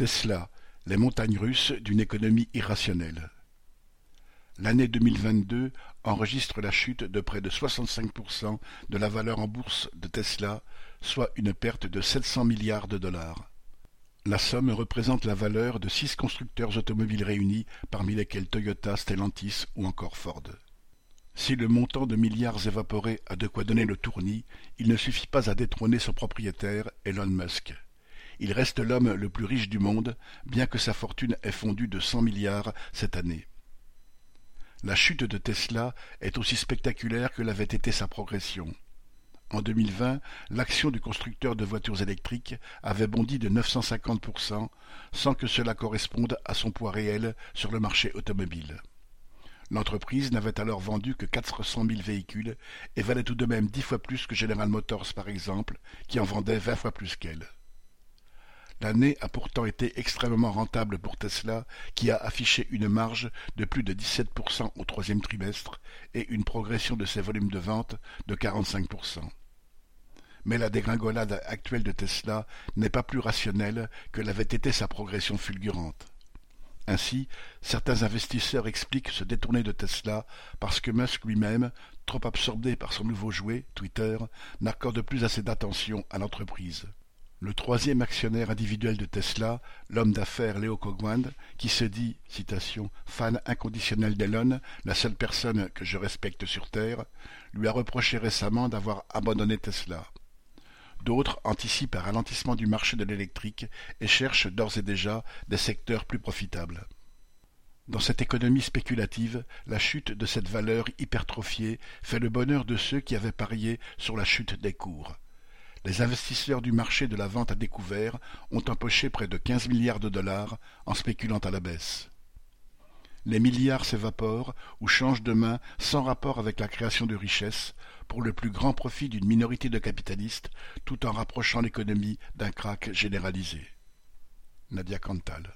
Tesla, les montagnes russes d'une économie irrationnelle. L'année 2022 enregistre la chute de près de 65% de la valeur en bourse de Tesla, soit une perte de 700 milliards de dollars. La somme représente la valeur de six constructeurs automobiles réunis, parmi lesquels Toyota, Stellantis ou encore Ford. Si le montant de milliards évaporés a de quoi donner le tournis, il ne suffit pas à détrôner son propriétaire, Elon Musk. Il reste l'homme le plus riche du monde, bien que sa fortune ait fondu de cent milliards cette année. La chute de Tesla est aussi spectaculaire que l'avait été sa progression. En 2020, l'action du constructeur de voitures électriques avait bondi de 950%, sans que cela corresponde à son poids réel sur le marché automobile. L'entreprise n'avait alors vendu que quatre cent mille véhicules et valait tout de même dix fois plus que General Motors par exemple, qui en vendait vingt fois plus qu'elle. L'année a pourtant été extrêmement rentable pour Tesla, qui a affiché une marge de plus de 17% au troisième trimestre et une progression de ses volumes de vente de 45%. Mais la dégringolade actuelle de Tesla n'est pas plus rationnelle que l'avait été sa progression fulgurante. Ainsi, certains investisseurs expliquent se détourner de Tesla parce que Musk lui-même, trop absorbé par son nouveau jouet, Twitter, n'accorde plus assez d'attention à l'entreprise. Le troisième actionnaire individuel de Tesla, l'homme d'affaires Leo Kogwand, qui se dit, citation, fan inconditionnel d'Elon, la seule personne que je respecte sur Terre, lui a reproché récemment d'avoir abandonné Tesla. D'autres anticipent un ralentissement du marché de l'électrique et cherchent d'ores et déjà des secteurs plus profitables. Dans cette économie spéculative, la chute de cette valeur hypertrophiée fait le bonheur de ceux qui avaient parié sur la chute des cours. Les investisseurs du marché de la vente à découvert ont empoché près de quinze milliards de dollars en spéculant à la baisse. Les milliards s'évaporent ou changent de main sans rapport avec la création de richesses, pour le plus grand profit d'une minorité de capitalistes, tout en rapprochant l'économie d'un krach généralisé. Nadia Cantal